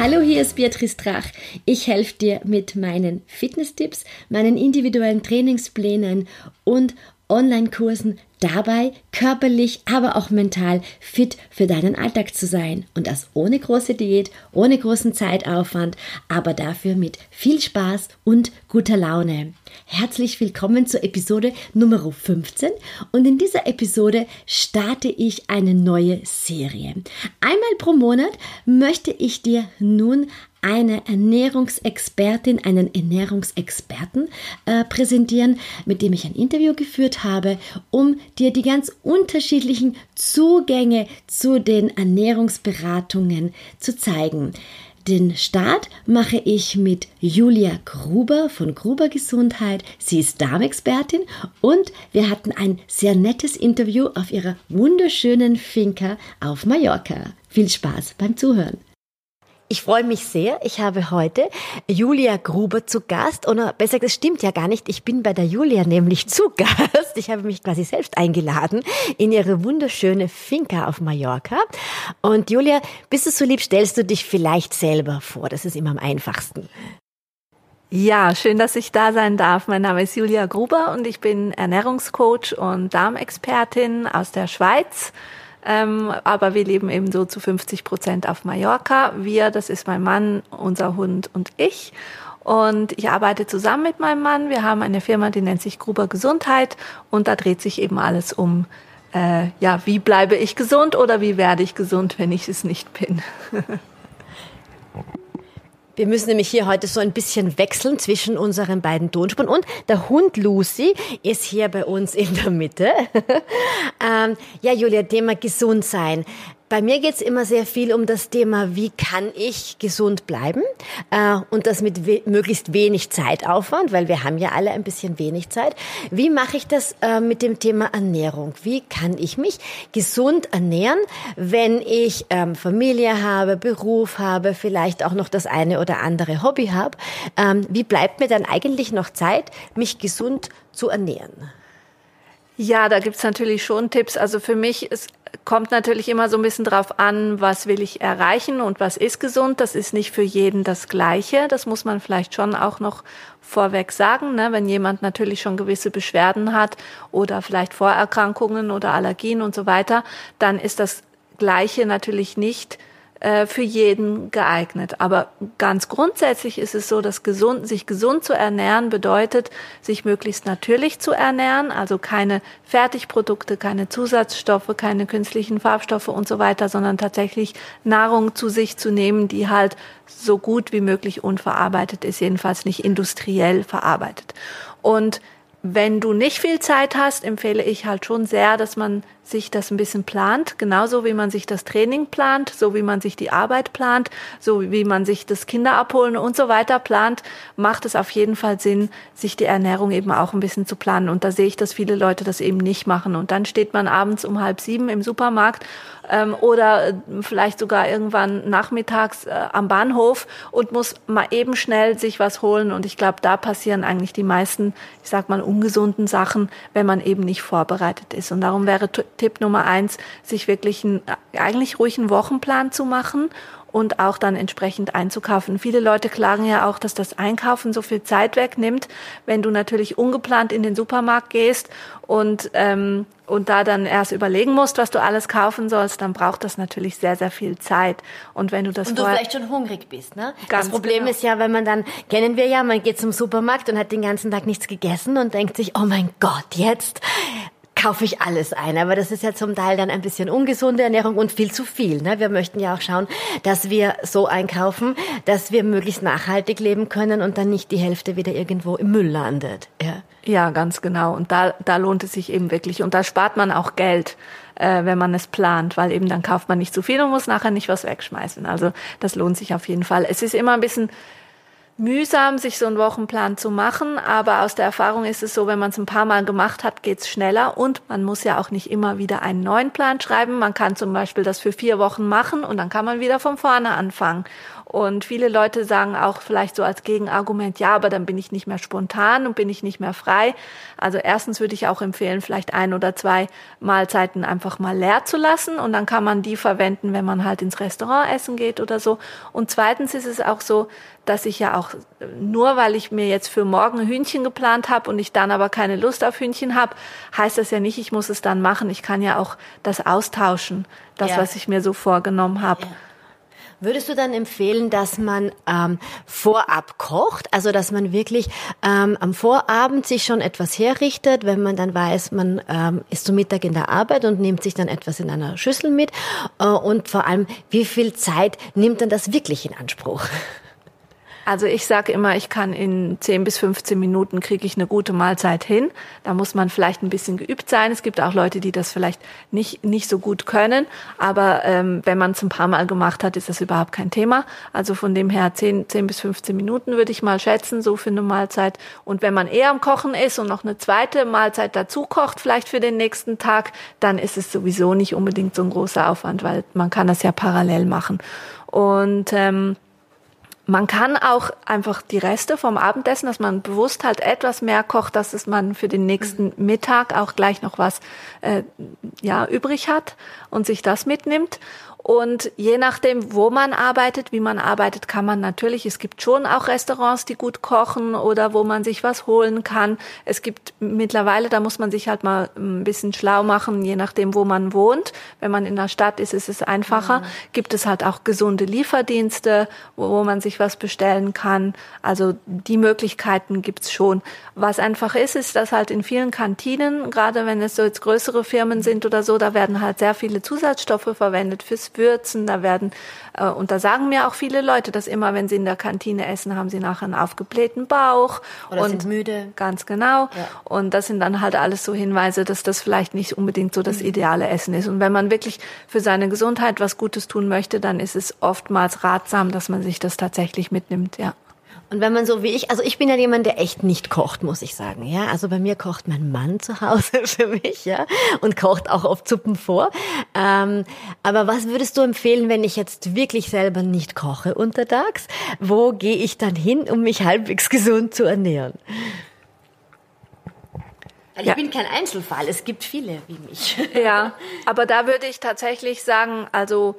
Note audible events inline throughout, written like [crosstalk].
Hallo, hier ist Beatrice Drach. Ich helfe dir mit meinen Fitnesstipps, meinen individuellen Trainingsplänen und Online-Kursen dabei, körperlich, aber auch mental fit für deinen Alltag zu sein. Und das ohne große Diät, ohne großen Zeitaufwand, aber dafür mit viel Spaß und guter Laune. Herzlich willkommen zur Episode Nummer 15 und in dieser Episode starte ich eine neue Serie. Einmal pro Monat möchte ich dir nun eine Ernährungsexpertin, einen Ernährungsexperten äh, präsentieren, mit dem ich ein Interview geführt habe, um dir die ganz unterschiedlichen Zugänge zu den Ernährungsberatungen zu zeigen. Den Start mache ich mit Julia Gruber von Gruber Gesundheit. Sie ist Darmexpertin und wir hatten ein sehr nettes Interview auf ihrer wunderschönen Finca auf Mallorca. Viel Spaß beim Zuhören. Ich freue mich sehr. Ich habe heute Julia Gruber zu Gast. Oder besser gesagt, es stimmt ja gar nicht. Ich bin bei der Julia nämlich zu Gast. Ich habe mich quasi selbst eingeladen in ihre wunderschöne Finca auf Mallorca. Und Julia, bist du so lieb, stellst du dich vielleicht selber vor. Das ist immer am einfachsten. Ja, schön, dass ich da sein darf. Mein Name ist Julia Gruber und ich bin Ernährungscoach und Darmexpertin aus der Schweiz ähm, aber wir leben eben so zu 50 Prozent auf Mallorca. Wir, das ist mein Mann, unser Hund und ich. Und ich arbeite zusammen mit meinem Mann. Wir haben eine Firma, die nennt sich Gruber Gesundheit. Und da dreht sich eben alles um, äh, ja, wie bleibe ich gesund oder wie werde ich gesund, wenn ich es nicht bin. [laughs] Wir müssen nämlich hier heute so ein bisschen wechseln zwischen unseren beiden Tonspuren. Und der Hund Lucy ist hier bei uns in der Mitte. [laughs] ähm, ja, Julia, Thema gesund sein. Bei mir geht's immer sehr viel um das Thema, wie kann ich gesund bleiben äh, und das mit we möglichst wenig Zeitaufwand, weil wir haben ja alle ein bisschen wenig Zeit. Wie mache ich das äh, mit dem Thema Ernährung? Wie kann ich mich gesund ernähren, wenn ich ähm, Familie habe, Beruf habe, vielleicht auch noch das eine oder andere Hobby habe? Ähm, wie bleibt mir dann eigentlich noch Zeit, mich gesund zu ernähren? Ja, da gibt's natürlich schon Tipps. Also für mich, es kommt natürlich immer so ein bisschen drauf an, was will ich erreichen und was ist gesund. Das ist nicht für jeden das Gleiche. Das muss man vielleicht schon auch noch vorweg sagen. Ne? Wenn jemand natürlich schon gewisse Beschwerden hat oder vielleicht Vorerkrankungen oder Allergien und so weiter, dann ist das Gleiche natürlich nicht für jeden geeignet. Aber ganz grundsätzlich ist es so, dass gesund, sich gesund zu ernähren bedeutet, sich möglichst natürlich zu ernähren, also keine Fertigprodukte, keine Zusatzstoffe, keine künstlichen Farbstoffe und so weiter, sondern tatsächlich Nahrung zu sich zu nehmen, die halt so gut wie möglich unverarbeitet ist, jedenfalls nicht industriell verarbeitet. Und wenn du nicht viel Zeit hast, empfehle ich halt schon sehr, dass man sich das ein bisschen plant, genauso wie man sich das Training plant, so wie man sich die Arbeit plant, so wie man sich das Kinderabholen und so weiter plant, macht es auf jeden Fall Sinn, sich die Ernährung eben auch ein bisschen zu planen. Und da sehe ich, dass viele Leute das eben nicht machen. Und dann steht man abends um halb sieben im Supermarkt ähm, oder äh, vielleicht sogar irgendwann nachmittags äh, am Bahnhof und muss mal eben schnell sich was holen. Und ich glaube, da passieren eigentlich die meisten, ich sag mal, ungesunden Sachen, wenn man eben nicht vorbereitet ist. Und darum wäre Tipp Nummer eins, sich wirklich einen, eigentlich ruhig einen Wochenplan zu machen und auch dann entsprechend einzukaufen. Viele Leute klagen ja auch, dass das Einkaufen so viel Zeit wegnimmt, wenn du natürlich ungeplant in den Supermarkt gehst und ähm, und da dann erst überlegen musst, was du alles kaufen sollst, dann braucht das natürlich sehr, sehr viel Zeit. Und wenn du das und du vielleicht schon hungrig bist, ne? Ganz das Problem genau. ist ja, wenn man dann kennen wir ja, man geht zum Supermarkt und hat den ganzen Tag nichts gegessen und denkt sich, oh mein Gott, jetzt kaufe ich alles ein. Aber das ist ja zum Teil dann ein bisschen ungesunde Ernährung und viel zu viel. Ne? Wir möchten ja auch schauen, dass wir so einkaufen, dass wir möglichst nachhaltig leben können und dann nicht die Hälfte wieder irgendwo im Müll landet. Ja, ja ganz genau. Und da, da lohnt es sich eben wirklich. Und da spart man auch Geld äh, wenn man es plant, weil eben dann kauft man nicht zu viel und muss nachher nicht was wegschmeißen. Also das lohnt sich auf jeden Fall. Es ist immer ein bisschen mühsam, sich so einen Wochenplan zu machen, aber aus der Erfahrung ist es so, wenn man es ein paar Mal gemacht hat, geht's schneller und man muss ja auch nicht immer wieder einen neuen Plan schreiben. Man kann zum Beispiel das für vier Wochen machen und dann kann man wieder von vorne anfangen. Und viele Leute sagen auch vielleicht so als Gegenargument, ja, aber dann bin ich nicht mehr spontan und bin ich nicht mehr frei. Also erstens würde ich auch empfehlen, vielleicht ein oder zwei Mahlzeiten einfach mal leer zu lassen und dann kann man die verwenden, wenn man halt ins Restaurant essen geht oder so. Und zweitens ist es auch so, dass ich ja auch nur weil ich mir jetzt für morgen Hühnchen geplant habe und ich dann aber keine Lust auf Hühnchen habe, heißt das ja nicht, ich muss es dann machen. Ich kann ja auch das austauschen, das, ja. was ich mir so vorgenommen habe. Ja. Würdest du dann empfehlen, dass man ähm, vorab kocht, also dass man wirklich ähm, am Vorabend sich schon etwas herrichtet, wenn man dann weiß, man ähm, ist zum Mittag in der Arbeit und nimmt sich dann etwas in einer Schüssel mit äh, und vor allem, wie viel Zeit nimmt dann das wirklich in Anspruch? Also ich sage immer, ich kann in 10 bis 15 Minuten kriege ich eine gute Mahlzeit hin. Da muss man vielleicht ein bisschen geübt sein. Es gibt auch Leute, die das vielleicht nicht, nicht so gut können. Aber ähm, wenn man es ein paar Mal gemacht hat, ist das überhaupt kein Thema. Also von dem her 10, 10 bis 15 Minuten würde ich mal schätzen, so für eine Mahlzeit. Und wenn man eher am Kochen ist und noch eine zweite Mahlzeit dazu kocht, vielleicht für den nächsten Tag, dann ist es sowieso nicht unbedingt so ein großer Aufwand, weil man kann das ja parallel machen. Und ähm, man kann auch einfach die Reste vom Abendessen, dass man bewusst halt etwas mehr kocht, dass es man für den nächsten mhm. Mittag auch gleich noch was äh, ja übrig hat und sich das mitnimmt. Und je nachdem, wo man arbeitet, wie man arbeitet, kann man natürlich, es gibt schon auch Restaurants, die gut kochen oder wo man sich was holen kann. Es gibt mittlerweile, da muss man sich halt mal ein bisschen schlau machen, je nachdem, wo man wohnt. Wenn man in der Stadt ist, ist es einfacher. Mhm. Gibt es halt auch gesunde Lieferdienste, wo, wo man sich was bestellen kann. Also die Möglichkeiten gibt's schon. Was einfach ist, ist, dass halt in vielen Kantinen, gerade wenn es so jetzt größere Firmen sind oder so, da werden halt sehr viele Zusatzstoffe verwendet fürs Würzen, da werden, äh, und da sagen mir auch viele Leute, dass immer, wenn sie in der Kantine essen, haben sie nachher einen aufgeblähten Bauch. Oder und sind müde. Ganz genau. Ja. Und das sind dann halt alles so Hinweise, dass das vielleicht nicht unbedingt so das mhm. ideale Essen ist. Und wenn man wirklich für seine Gesundheit was Gutes tun möchte, dann ist es oftmals ratsam, dass man sich das tatsächlich mitnimmt, ja. Und wenn man so wie ich, also ich bin ja jemand, der echt nicht kocht, muss ich sagen, ja. Also bei mir kocht mein Mann zu Hause [laughs] für mich, ja, und kocht auch oft Suppen vor. Ähm, aber was würdest du empfehlen, wenn ich jetzt wirklich selber nicht koche untertags? Wo gehe ich dann hin, um mich halbwegs [laughs] gesund zu ernähren? Weil ich ja. bin kein Einzelfall. Es gibt viele wie mich. Ja, aber da würde ich tatsächlich sagen, also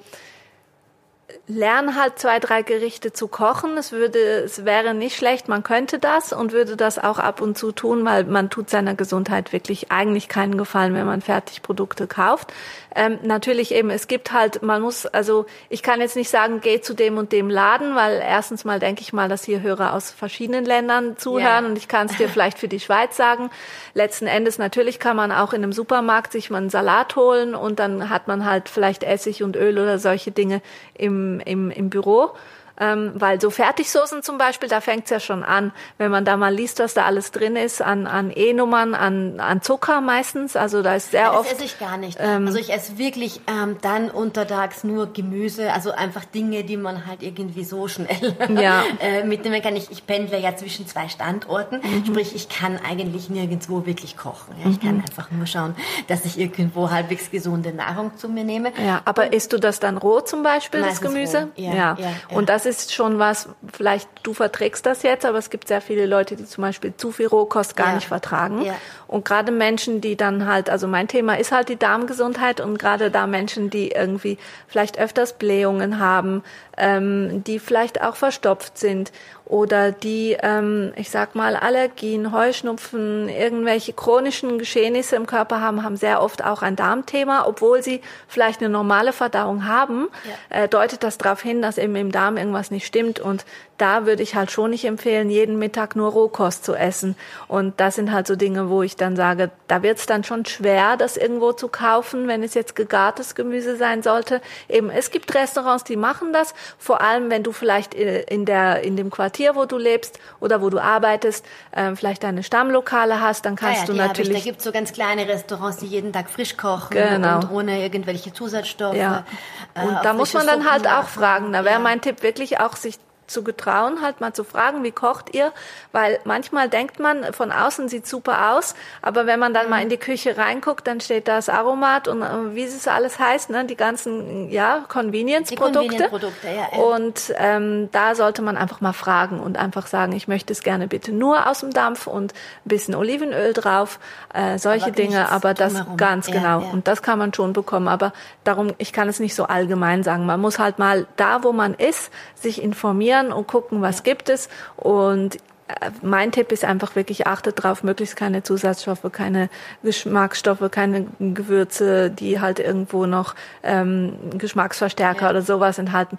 lern halt zwei, drei Gerichte zu kochen. Es würde, es wäre nicht schlecht, man könnte das und würde das auch ab und zu tun, weil man tut seiner Gesundheit wirklich eigentlich keinen Gefallen, wenn man Fertigprodukte kauft. Ähm, natürlich eben, es gibt halt, man muss, also ich kann jetzt nicht sagen, geh zu dem und dem Laden, weil erstens mal denke ich mal, dass hier Hörer aus verschiedenen Ländern zuhören yeah. und ich kann es dir vielleicht für die Schweiz sagen. Letzten Endes natürlich kann man auch in einem Supermarkt sich mal einen Salat holen und dann hat man halt vielleicht Essig und Öl oder solche Dinge im, im, im Büro. Ähm, weil so Fertigsoßen zum Beispiel, da fängt's ja schon an, wenn man da mal liest, was da alles drin ist, an, an E-Nummern, an, an Zucker meistens. Also da ist sehr ja, das oft. Das esse ich gar nicht. Ähm, also ich esse wirklich ähm, dann untertags nur Gemüse, also einfach Dinge, die man halt irgendwie so schnell [laughs] ja. [laughs] äh, mitnehmen kann. Ich, ich pendle ja zwischen zwei Standorten, mhm. sprich ich kann eigentlich nirgendwo wirklich kochen. Ja? Ich mhm. kann einfach nur schauen, dass ich irgendwo halbwegs gesunde Nahrung zu mir nehme. Ja, aber Und, isst du das dann roh zum Beispiel, das Gemüse? Ja, ja. ja, Und das ist schon was, vielleicht du verträgst das jetzt, aber es gibt sehr viele Leute, die zum Beispiel zu viel Rohkost gar ja. nicht vertragen. Ja. Und gerade Menschen, die dann halt, also mein Thema ist halt die Darmgesundheit und gerade da Menschen, die irgendwie vielleicht öfters Blähungen haben, ähm, die vielleicht auch verstopft sind oder die, ähm, ich sag mal, Allergien, Heuschnupfen, irgendwelche chronischen Geschehnisse im Körper haben, haben sehr oft auch ein Darmthema, obwohl sie vielleicht eine normale Verdauung haben, ja. äh, deutet das darauf hin, dass eben im Darm irgendwas nicht stimmt und da würde ich halt schon nicht empfehlen, jeden Mittag nur Rohkost zu essen. Und das sind halt so Dinge, wo ich dann sage, da wird es dann schon schwer, das irgendwo zu kaufen, wenn es jetzt gegartes Gemüse sein sollte. Eben, es gibt Restaurants, die machen das, vor allem wenn du vielleicht äh, in der in dem Quartier, wo du lebst oder wo du arbeitest, äh, vielleicht deine Stammlokale hast, dann kannst ja, ja, du natürlich. Da gibt es so ganz kleine Restaurants, die jeden Tag frisch kochen genau. und ohne irgendwelche Zusatzstoffe. Ja. Äh, und äh, da muss man dann halt auch fragen. Da wäre ja. mein Tipp wirklich auch, sich zu getrauen, halt mal zu fragen, wie kocht ihr? Weil manchmal denkt man, von außen sieht super aus, aber wenn man dann mhm. mal in die Küche reinguckt, dann steht da das Aromat und äh, wie es alles heißt, ne, die ganzen ja Convenience-Produkte. Convenience ja, ja. Und ähm, da sollte man einfach mal fragen und einfach sagen, ich möchte es gerne bitte nur aus dem Dampf und ein bisschen Olivenöl drauf, äh, solche aber Dinge, aber das drumherum. ganz ja, genau. Und das kann man schon bekommen, aber darum, ich kann es nicht so allgemein sagen. Man muss halt mal da, wo man ist, sich informieren und gucken, was gibt es und äh, mein Tipp ist einfach wirklich, achtet drauf, möglichst keine Zusatzstoffe, keine Geschmacksstoffe, keine Gewürze, die halt irgendwo noch ähm, Geschmacksverstärker ja. oder sowas enthalten.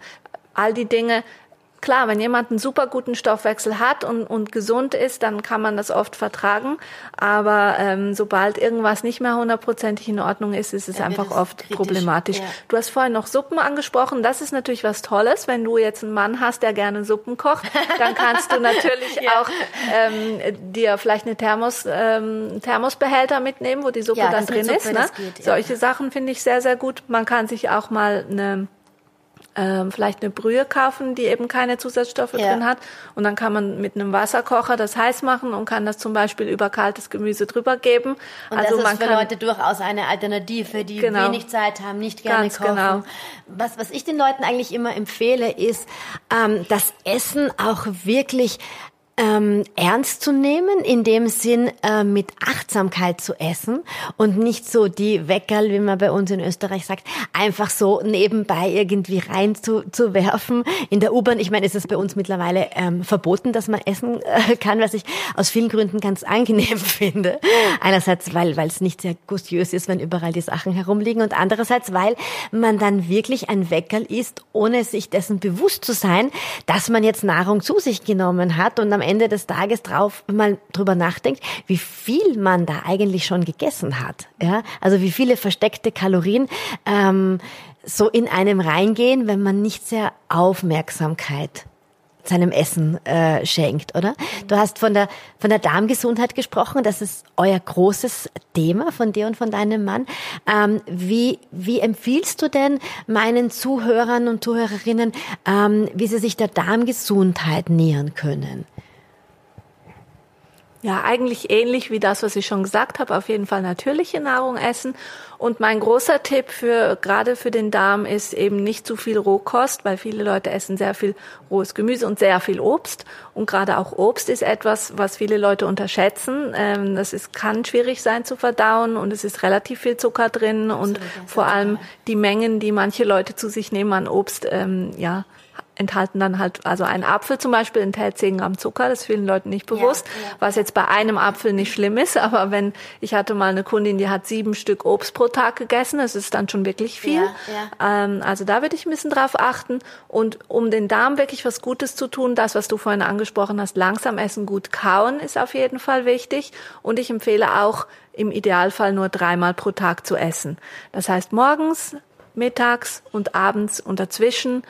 All die Dinge Klar, wenn jemand einen super guten Stoffwechsel hat und, und gesund ist, dann kann man das oft vertragen. Aber ähm, sobald irgendwas nicht mehr hundertprozentig in Ordnung ist, ist es ja, einfach oft kritisch. problematisch. Ja. Du hast vorhin noch Suppen angesprochen. Das ist natürlich was Tolles. Wenn du jetzt einen Mann hast, der gerne Suppen kocht, dann kannst du [laughs] natürlich ja. auch ähm, dir vielleicht eine Thermos, ähm, Thermosbehälter mitnehmen, wo die Suppe dann drin Suppe, ist. Ne? Geht, Solche Sachen finde ich sehr, sehr gut. Man kann sich auch mal eine ähm, vielleicht eine Brühe kaufen, die eben keine Zusatzstoffe ja. drin hat. Und dann kann man mit einem Wasserkocher das heiß machen und kann das zum Beispiel über kaltes Gemüse drüber geben. Und also das ist man für kann, Leute durchaus eine Alternative, die genau, wenig Zeit haben, nicht gerne ganz kochen. Genau. Was, was ich den Leuten eigentlich immer empfehle, ist, ähm, das Essen auch wirklich ähm, ernst zu nehmen, in dem Sinn äh, mit Achtsamkeit zu essen und nicht so die Weckerl, wie man bei uns in Österreich sagt, einfach so nebenbei irgendwie rein zu, zu werfen. In der U-Bahn, ich meine, ist es bei uns mittlerweile ähm, verboten, dass man essen äh, kann, was ich aus vielen Gründen ganz angenehm [laughs] finde. Einerseits, weil weil es nicht sehr gustiös ist, wenn überall die Sachen herumliegen und andererseits, weil man dann wirklich ein Weckerl isst, ohne sich dessen bewusst zu sein, dass man jetzt Nahrung zu sich genommen hat und am Ende des Tages drauf mal drüber nachdenkt, wie viel man da eigentlich schon gegessen hat. Ja? Also wie viele versteckte Kalorien ähm, so in einem reingehen, wenn man nicht sehr Aufmerksamkeit seinem Essen äh, schenkt, oder? Du hast von der von der Darmgesundheit gesprochen, das ist euer großes Thema von dir und von deinem Mann. Ähm, wie wie empfiehlst du denn meinen Zuhörern und Zuhörerinnen, ähm, wie sie sich der Darmgesundheit nähern können? Ja, eigentlich ähnlich wie das, was ich schon gesagt habe. Auf jeden Fall natürliche Nahrung essen. Und mein großer Tipp für, gerade für den Darm ist eben nicht zu viel Rohkost, weil viele Leute essen sehr viel rohes Gemüse und sehr viel Obst. Und gerade auch Obst ist etwas, was viele Leute unterschätzen. Ähm, das ist, kann schwierig sein zu verdauen und es ist relativ viel Zucker drin und vor allem die Mengen, die manche Leute zu sich nehmen an Obst, ähm, ja, enthalten dann halt, also ein Apfel zum Beispiel enthält 10 Gramm Zucker, das ist vielen Leuten nicht bewusst, ja, ja. was jetzt bei einem Apfel nicht schlimm ist, aber wenn, ich hatte mal eine Kundin, die hat sieben Stück Obst pro Tag gegessen, das ist dann schon wirklich viel. Ja, ähm, also da würde ich ein bisschen drauf achten und um den Darm wirklich was Gutes zu tun, das, was du vorhin angesprochen hast, langsam essen, gut kauen ist auf jeden Fall wichtig und ich empfehle auch, im Idealfall nur dreimal pro Tag zu essen. Das heißt morgens, mittags und abends und dazwischen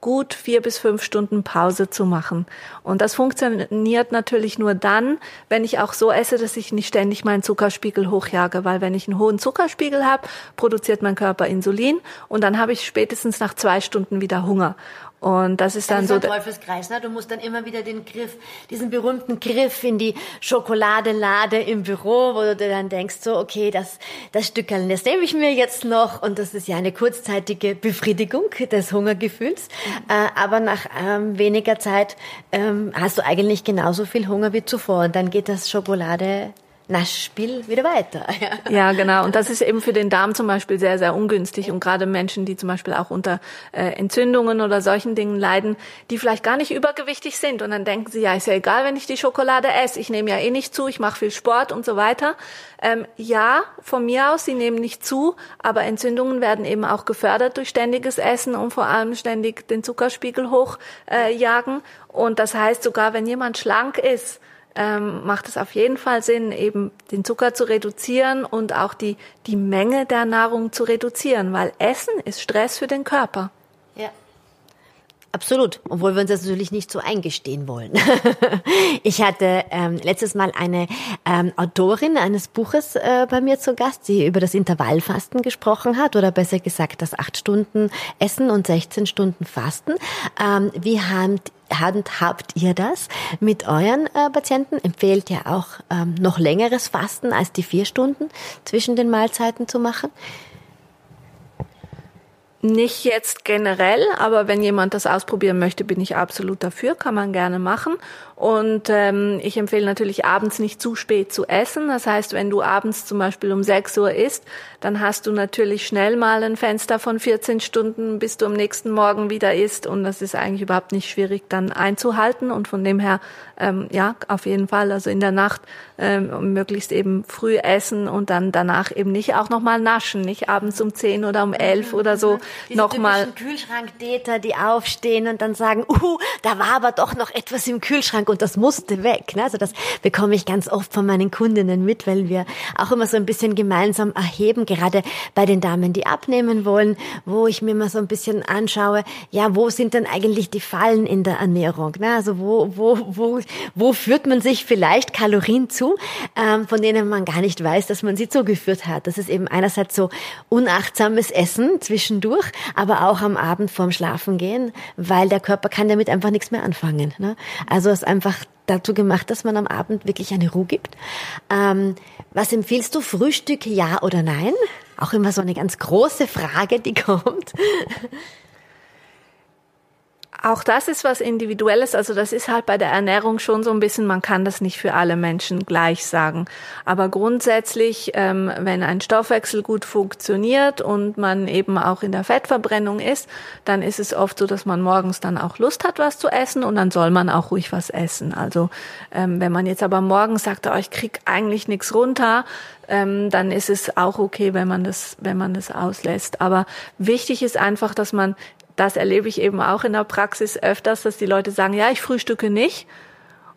gut vier bis fünf Stunden Pause zu machen. Und das funktioniert natürlich nur dann, wenn ich auch so esse, dass ich nicht ständig meinen Zuckerspiegel hochjage, weil wenn ich einen hohen Zuckerspiegel habe, produziert mein Körper Insulin und dann habe ich spätestens nach zwei Stunden wieder Hunger. Und das ist dann das ist ein Teufelskreis, ne? Du musst dann immer wieder den Griff, diesen berühmten Griff in die Schokoladelade im Büro, wo du dann denkst, so, okay, das, das Stückchen, das nehme ich mir jetzt noch. Und das ist ja eine kurzzeitige Befriedigung des Hungergefühls. Mhm. Äh, aber nach ähm, weniger Zeit ähm, hast du eigentlich genauso viel Hunger wie zuvor. Und dann geht das Schokolade Naschspiel wieder weiter. [laughs] Ja. ja, genau. Und das ist eben für den Darm zum Beispiel sehr, sehr ungünstig. Und gerade Menschen, die zum Beispiel auch unter äh, Entzündungen oder solchen Dingen leiden, die vielleicht gar nicht übergewichtig sind. Und dann denken sie, ja, ist ja egal, wenn ich die Schokolade esse. Ich nehme ja eh nicht zu, ich mache viel Sport und so weiter. Ähm, ja, von mir aus, sie nehmen nicht zu, aber Entzündungen werden eben auch gefördert durch ständiges Essen und vor allem ständig den Zuckerspiegel hochjagen. Äh, und das heißt, sogar wenn jemand schlank ist, ähm, macht es auf jeden Fall Sinn, eben den Zucker zu reduzieren und auch die, die Menge der Nahrung zu reduzieren, weil Essen ist Stress für den Körper. Ja. Absolut, obwohl wir uns das natürlich nicht so eingestehen wollen. [laughs] ich hatte ähm, letztes Mal eine ähm, Autorin eines Buches äh, bei mir zu Gast, die über das Intervallfasten gesprochen hat, oder besser gesagt das acht Stunden Essen und 16 Stunden Fasten. Ähm, wie habt handhabt ihr das mit euren äh, Patienten? Empfehlt ihr auch ähm, noch längeres Fasten als die vier Stunden zwischen den Mahlzeiten zu machen? Nicht jetzt generell, aber wenn jemand das ausprobieren möchte, bin ich absolut dafür, kann man gerne machen. Und ähm, ich empfehle natürlich abends nicht zu spät zu essen. Das heißt, wenn du abends zum Beispiel um 6 Uhr isst, dann hast du natürlich schnell mal ein Fenster von 14 Stunden, bis du am nächsten Morgen wieder isst. Und das ist eigentlich überhaupt nicht schwierig dann einzuhalten. Und von dem her, ähm, ja, auf jeden Fall, also in der Nacht ähm, möglichst eben früh essen und dann danach eben nicht auch nochmal naschen, nicht abends um 10 oder um 11 oder so nochmal. Kühlschranktäter, die aufstehen und dann sagen, uh, da war aber doch noch etwas im Kühlschrank und das musste weg. Ne? Also das bekomme ich ganz oft von meinen Kundinnen mit, weil wir auch immer so ein bisschen gemeinsam erheben, gerade bei den Damen, die abnehmen wollen, wo ich mir mal so ein bisschen anschaue, ja, wo sind denn eigentlich die Fallen in der Ernährung? Ne? Also wo, wo, wo, wo führt man sich vielleicht Kalorien zu, ähm, von denen man gar nicht weiß, dass man sie zugeführt hat. Das ist eben einerseits so unachtsames Essen zwischendurch, aber auch am Abend vorm Schlafengehen, weil der Körper kann damit einfach nichts mehr anfangen. Ne? Also es ist einfach dazu gemacht, dass man am Abend wirklich eine Ruhe gibt. Ähm, was empfiehlst du? Frühstück ja oder nein? Auch immer so eine ganz große Frage, die [laughs] kommt. Auch das ist was Individuelles. Also das ist halt bei der Ernährung schon so ein bisschen, man kann das nicht für alle Menschen gleich sagen. Aber grundsätzlich, ähm, wenn ein Stoffwechsel gut funktioniert und man eben auch in der Fettverbrennung ist, dann ist es oft so, dass man morgens dann auch Lust hat, was zu essen und dann soll man auch ruhig was essen. Also ähm, wenn man jetzt aber morgens sagt, oh, ich krieg eigentlich nichts runter, ähm, dann ist es auch okay, wenn man das, wenn man das auslässt. Aber wichtig ist einfach, dass man das erlebe ich eben auch in der Praxis öfters, dass die Leute sagen, ja, ich frühstücke nicht.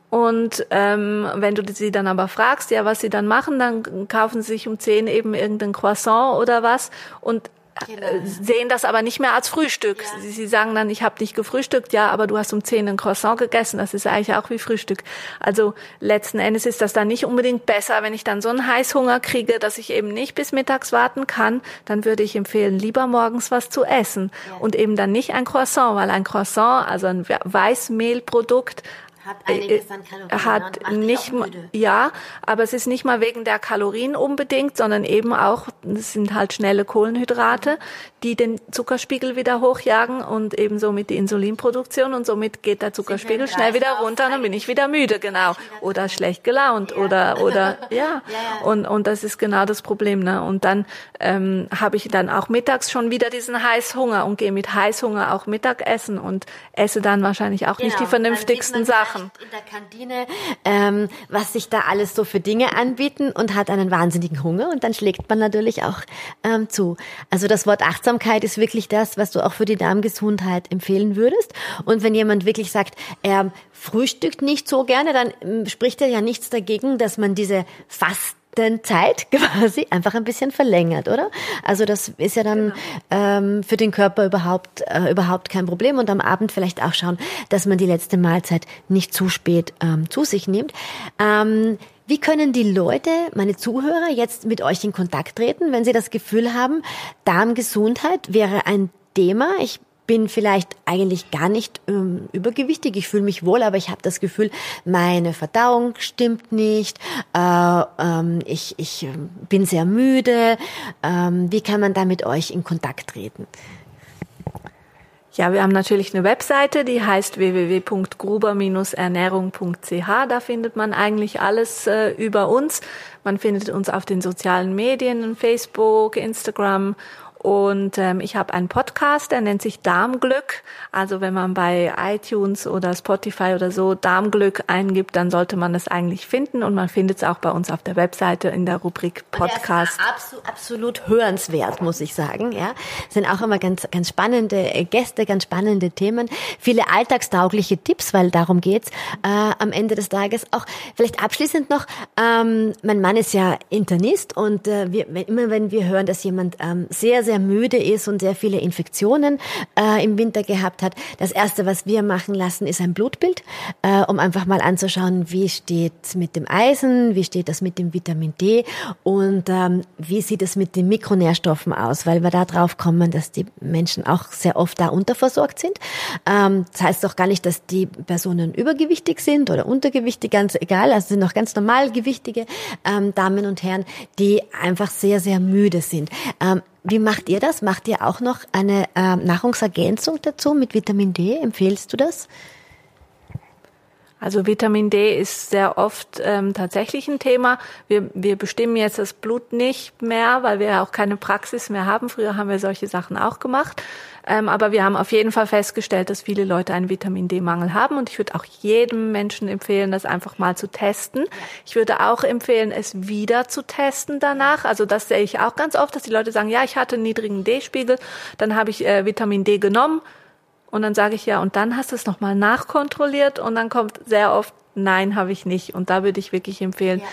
Und ähm, wenn du sie dann aber fragst, ja, was sie dann machen, dann kaufen sie sich um zehn eben irgendein Croissant oder was. Und Genau. Äh, sehen das aber nicht mehr als Frühstück. Ja. Sie, sie, sagen dann, ich habe nicht gefrühstückt, ja, aber du hast um 10 ein Croissant gegessen. Das ist eigentlich auch wie Frühstück. Also letzten Endes ist das dann nicht unbedingt besser, wenn ich dann so einen Heißhunger kriege, dass ich eben nicht bis mittags warten kann. Dann würde ich empfehlen, lieber morgens was zu essen ja. und eben dann nicht ein Croissant, weil ein Croissant, also ein Weißmehlprodukt, hat einiges an Kalorien. Hat nicht, ja, aber es ist nicht mal wegen der Kalorien unbedingt, sondern eben auch, es sind halt schnelle Kohlenhydrate, die den Zuckerspiegel wieder hochjagen und eben somit die Insulinproduktion und somit geht der Zuckerspiegel schnell wieder runter und dann bin ich wieder müde, genau. Oder schlecht gelaunt ja. oder, oder, [laughs] ja. ja. Und, und das ist genau das Problem, ne. Und dann, ähm, habe ich dann auch mittags schon wieder diesen Heißhunger und gehe mit Heißhunger auch Mittagessen und esse dann wahrscheinlich auch genau. nicht die vernünftigsten Sachen. In der Kantine, ähm, was sich da alles so für Dinge anbieten und hat einen wahnsinnigen Hunger und dann schlägt man natürlich auch ähm, zu. Also das Wort achtsam Achtsamkeit ist wirklich das, was du auch für die Darmgesundheit empfehlen würdest. Und wenn jemand wirklich sagt, er frühstückt nicht so gerne, dann ähm, spricht er ja nichts dagegen, dass man diese Fastenzeit [laughs] quasi einfach ein bisschen verlängert, oder? Also das ist ja dann genau. ähm, für den Körper überhaupt äh, überhaupt kein Problem und am Abend vielleicht auch schauen, dass man die letzte Mahlzeit nicht zu spät ähm, zu sich nimmt. Ähm, wie können die Leute, meine Zuhörer, jetzt mit euch in Kontakt treten, wenn sie das Gefühl haben, Darmgesundheit wäre ein Thema? Ich bin vielleicht eigentlich gar nicht ähm, übergewichtig, ich fühle mich wohl, aber ich habe das Gefühl, meine Verdauung stimmt nicht, äh, ähm, ich, ich ähm, bin sehr müde. Ähm, wie kann man da mit euch in Kontakt treten? Ja, wir haben natürlich eine Webseite, die heißt www.gruber-ernährung.ch. Da findet man eigentlich alles äh, über uns. Man findet uns auf den sozialen Medien, Facebook, Instagram und ähm, ich habe einen Podcast, der nennt sich Darmglück. Also wenn man bei iTunes oder Spotify oder so Darmglück eingibt, dann sollte man es eigentlich finden. Und man findet es auch bei uns auf der Webseite in der Rubrik Podcast. Absolut, absolut hörenswert, muss ich sagen. Ja, sind auch immer ganz, ganz spannende äh, Gäste, ganz spannende Themen, viele alltagstaugliche Tipps, weil darum geht's äh, am Ende des Tages. Auch vielleicht abschließend noch: ähm, Mein Mann ist ja Internist und äh, wir, immer wenn wir hören, dass jemand ähm, sehr, sehr sehr müde ist und sehr viele Infektionen äh, im Winter gehabt hat. Das erste, was wir machen lassen, ist ein Blutbild, äh, um einfach mal anzuschauen, wie steht mit dem Eisen, wie steht das mit dem Vitamin D und ähm, wie sieht es mit den Mikronährstoffen aus, weil wir da drauf kommen, dass die Menschen auch sehr oft da unterversorgt sind. Ähm, das heißt doch gar nicht, dass die Personen übergewichtig sind oder untergewichtig, ganz egal. Also sind noch ganz normal gewichtige ähm, Damen und Herren, die einfach sehr, sehr müde sind. Ähm, wie macht ihr das? Macht ihr auch noch eine ähm, Nahrungsergänzung dazu mit Vitamin D? Empfehlst du das? Also Vitamin D ist sehr oft ähm, tatsächlich ein Thema. Wir, wir bestimmen jetzt das Blut nicht mehr, weil wir auch keine Praxis mehr haben. Früher haben wir solche Sachen auch gemacht. Ähm, aber wir haben auf jeden Fall festgestellt, dass viele Leute einen Vitamin D-Mangel haben. Und ich würde auch jedem Menschen empfehlen, das einfach mal zu testen. Ich würde auch empfehlen, es wieder zu testen danach. Also das sehe ich auch ganz oft, dass die Leute sagen, ja, ich hatte einen niedrigen D-Spiegel, dann habe ich äh, Vitamin D genommen und dann sage ich ja, und dann hast du es nochmal nachkontrolliert und dann kommt sehr oft, nein, habe ich nicht. Und da würde ich wirklich empfehlen, ja.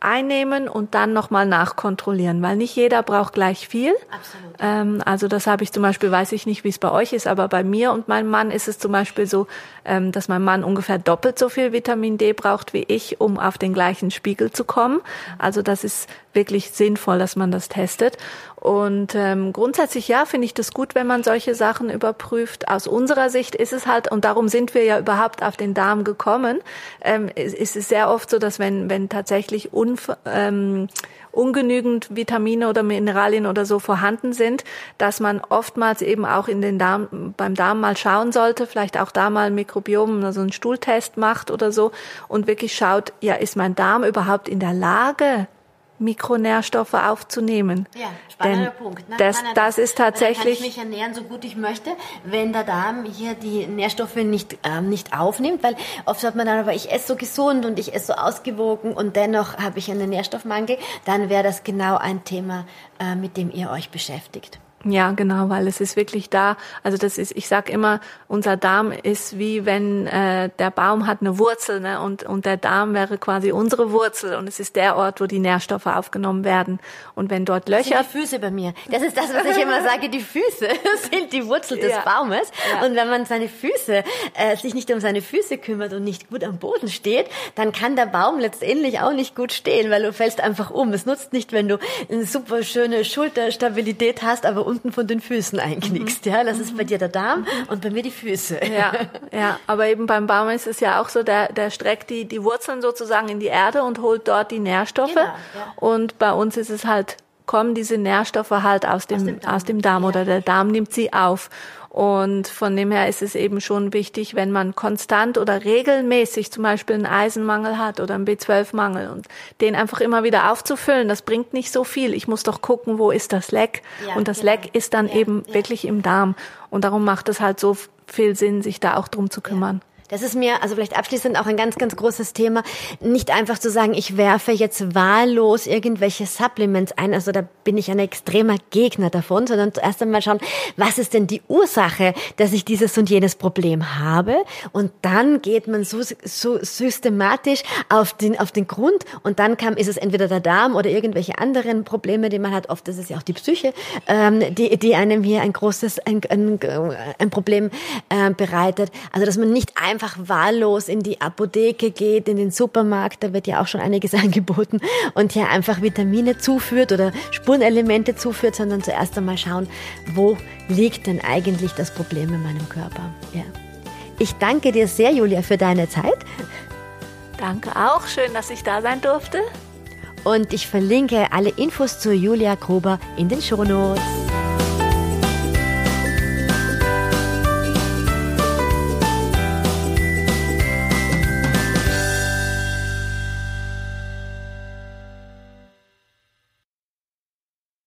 einnehmen und dann nochmal nachkontrollieren, weil nicht jeder braucht gleich viel. Absolut. Ähm, also das habe ich zum Beispiel, weiß ich nicht, wie es bei euch ist, aber bei mir und meinem Mann ist es zum Beispiel so, ähm, dass mein Mann ungefähr doppelt so viel Vitamin D braucht wie ich, um auf den gleichen Spiegel zu kommen. Also das ist wirklich sinnvoll, dass man das testet. Und ähm, grundsätzlich ja, finde ich das gut, wenn man solche Sachen überprüft. Aus unserer Sicht ist es halt, und darum sind wir ja überhaupt auf den Darm gekommen, ähm, ist, es sehr oft so, dass wenn, wenn tatsächlich unf ähm, ungenügend Vitamine oder Mineralien oder so vorhanden sind, dass man oftmals eben auch in den Darm, beim Darm mal schauen sollte, vielleicht auch da mal ein Mikrobiom, also einen Stuhltest macht oder so und wirklich schaut, ja, ist mein Darm überhaupt in der Lage, Mikronährstoffe aufzunehmen. Ja, spannender Denn Punkt. Ne? Das, das ist tatsächlich. Kann ich mich ernähren, so gut ich möchte, wenn der Darm hier die Nährstoffe nicht, ähm, nicht aufnimmt, weil oft sagt man dann, aber ich esse so gesund und ich esse so ausgewogen und dennoch habe ich einen Nährstoffmangel, dann wäre das genau ein Thema, äh, mit dem ihr euch beschäftigt. Ja, genau, weil es ist wirklich da. Also das ist, ich sag immer, unser Darm ist wie wenn äh, der Baum hat eine Wurzel, ne? Und und der Darm wäre quasi unsere Wurzel und es ist der Ort, wo die Nährstoffe aufgenommen werden. Und wenn dort Löcher, das sind die Füße bei mir. Das ist das, was ich immer sage. Die Füße [laughs] sind die Wurzel des ja. Baumes. Ja. Und wenn man seine Füße äh, sich nicht um seine Füße kümmert und nicht gut am Boden steht, dann kann der Baum letztendlich auch nicht gut stehen, weil du fällst einfach um. Es nutzt nicht, wenn du eine super schöne Schulterstabilität hast, aber unten von den Füßen einknickst. Ja, das ist bei dir der Darm und bei mir die Füße. Ja, ja. Aber eben beim Baum ist es ja auch so, der, der streckt die, die Wurzeln sozusagen in die Erde und holt dort die Nährstoffe. Genau, ja. Und bei uns ist es halt kommen diese Nährstoffe halt aus dem, aus dem Darm, aus dem Darm ja. oder der Darm nimmt sie auf. Und von dem her ist es eben schon wichtig, wenn man konstant oder regelmäßig zum Beispiel einen Eisenmangel hat oder einen B12-Mangel und den einfach immer wieder aufzufüllen. Das bringt nicht so viel. Ich muss doch gucken, wo ist das Leck? Ja, und das genau. Leck ist dann ja, eben wirklich im Darm. Und darum macht es halt so viel Sinn, sich da auch drum zu kümmern. Das ist mir, also vielleicht abschließend auch ein ganz, ganz großes Thema. Nicht einfach zu sagen, ich werfe jetzt wahllos irgendwelche Supplements ein. Also da bin ich ein extremer Gegner davon, sondern zuerst einmal schauen, was ist denn die Ursache, dass ich dieses und jenes Problem habe? Und dann geht man so, so systematisch auf den, auf den Grund und dann kam, ist es entweder der Darm oder irgendwelche anderen Probleme, die man hat. Oft ist es ja auch die Psyche, ähm, die, die einem hier ein großes, ein, ein, ein Problem äh, bereitet. Also dass man nicht einfach einfach wahllos in die Apotheke geht, in den Supermarkt, da wird ja auch schon einiges [laughs] angeboten und hier einfach Vitamine zuführt oder Spurenelemente zuführt, sondern zuerst einmal schauen, wo liegt denn eigentlich das Problem in meinem Körper. Ja. Ich danke dir sehr, Julia, für deine Zeit. Danke auch. Schön, dass ich da sein durfte. Und ich verlinke alle Infos zu Julia Gruber in den Shownotes.